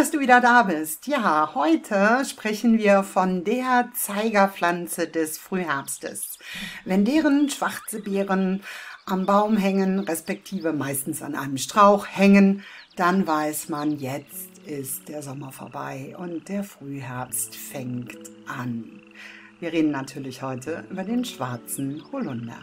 dass du wieder da bist. Ja, heute sprechen wir von der Zeigerpflanze des Frühherbstes. Wenn deren schwarze Beeren am Baum hängen, respektive meistens an einem Strauch hängen, dann weiß man, jetzt ist der Sommer vorbei und der Frühherbst fängt an. Wir reden natürlich heute über den schwarzen Holunder.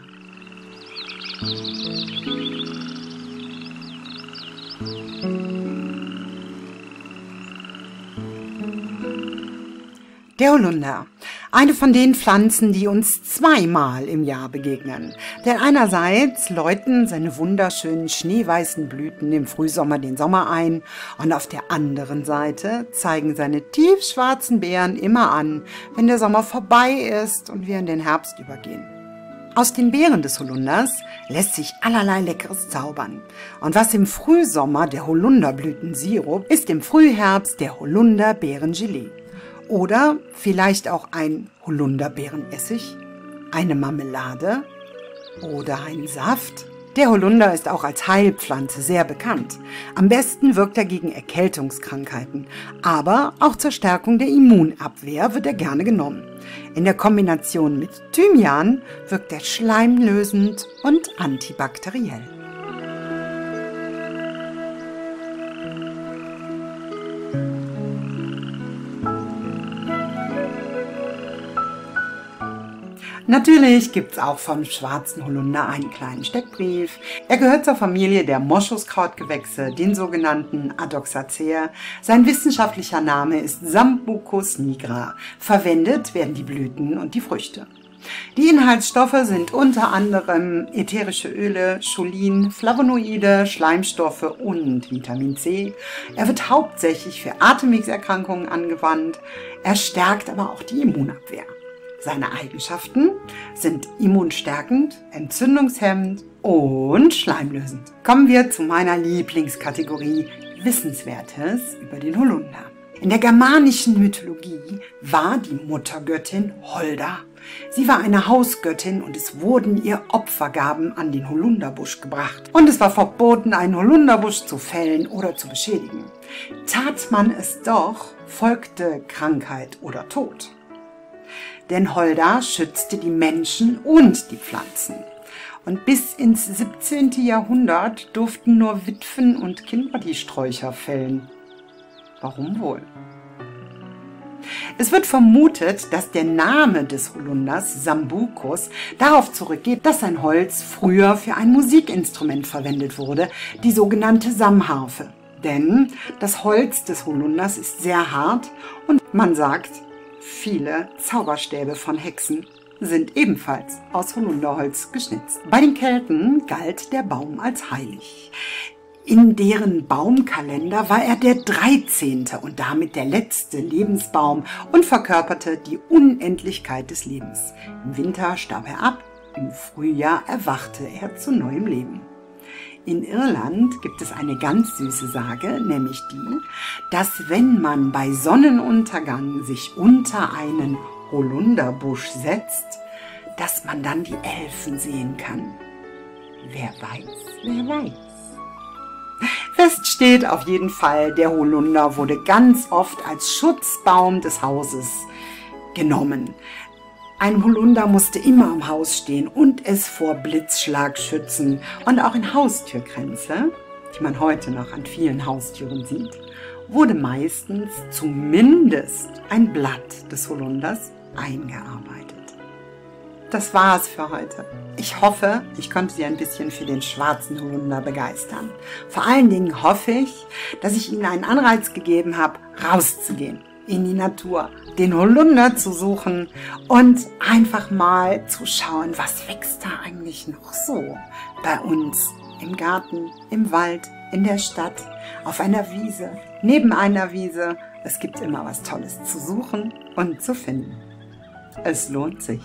Der Holunder. Eine von den Pflanzen, die uns zweimal im Jahr begegnen. Denn einerseits läuten seine wunderschönen schneeweißen Blüten im Frühsommer den Sommer ein und auf der anderen Seite zeigen seine tiefschwarzen Beeren immer an, wenn der Sommer vorbei ist und wir in den Herbst übergehen. Aus den Beeren des Holunders lässt sich allerlei Leckeres zaubern. Und was im Frühsommer der Holunderblütensirup ist im Frühherbst der Holunderbeerengelee. Oder vielleicht auch ein Holunderbeerenessig, eine Marmelade oder ein Saft. Der Holunder ist auch als Heilpflanze sehr bekannt. Am besten wirkt er gegen Erkältungskrankheiten, aber auch zur Stärkung der Immunabwehr wird er gerne genommen. In der Kombination mit Thymian wirkt er schleimlösend und antibakteriell. Natürlich gibt es auch vom schwarzen Holunder einen kleinen Steckbrief. Er gehört zur Familie der Moschuskrautgewächse, den sogenannten Adoxaceae. Sein wissenschaftlicher Name ist Sambucus nigra. Verwendet werden die Blüten und die Früchte. Die Inhaltsstoffe sind unter anderem ätherische Öle, Cholin, Flavonoide, Schleimstoffe und Vitamin C. Er wird hauptsächlich für Atemwegserkrankungen angewandt. Er stärkt aber auch die Immunabwehr. Seine Eigenschaften sind immunstärkend, entzündungshemmend und schleimlösend. Kommen wir zu meiner Lieblingskategorie Wissenswertes über den Holunder. In der germanischen Mythologie war die Muttergöttin Holda. Sie war eine Hausgöttin und es wurden ihr Opfergaben an den Holunderbusch gebracht. Und es war verboten, einen Holunderbusch zu fällen oder zu beschädigen. Tat man es doch, folgte Krankheit oder Tod denn Holda schützte die Menschen und die Pflanzen. Und bis ins 17. Jahrhundert durften nur Witwen und Kinder die Sträucher fällen. Warum wohl? Es wird vermutet, dass der Name des Holunders, Sambucus, darauf zurückgeht, dass sein Holz früher für ein Musikinstrument verwendet wurde, die sogenannte Samharfe. Denn das Holz des Holunders ist sehr hart und man sagt, Viele Zauberstäbe von Hexen sind ebenfalls aus Holunderholz geschnitzt. Bei den Kelten galt der Baum als heilig. In deren Baumkalender war er der 13. und damit der letzte Lebensbaum und verkörperte die Unendlichkeit des Lebens. Im Winter starb er ab, im Frühjahr erwachte er zu neuem Leben. In Irland gibt es eine ganz süße Sage, nämlich die, dass wenn man bei Sonnenuntergang sich unter einen Holunderbusch setzt, dass man dann die Elfen sehen kann. Wer weiß, wer weiß. Fest steht auf jeden Fall, der Holunder wurde ganz oft als Schutzbaum des Hauses genommen. Ein Holunder musste immer am Haus stehen und es vor Blitzschlag schützen. Und auch in Haustürgrenze, die man heute noch an vielen Haustüren sieht, wurde meistens zumindest ein Blatt des Holunders eingearbeitet. Das war's für heute. Ich hoffe, ich konnte Sie ein bisschen für den schwarzen Holunder begeistern. Vor allen Dingen hoffe ich, dass ich Ihnen einen Anreiz gegeben habe, rauszugehen in die Natur, den Holunder zu suchen und einfach mal zu schauen, was wächst da eigentlich noch so bei uns im Garten, im Wald, in der Stadt, auf einer Wiese, neben einer Wiese. Es gibt immer was Tolles zu suchen und zu finden. Es lohnt sich.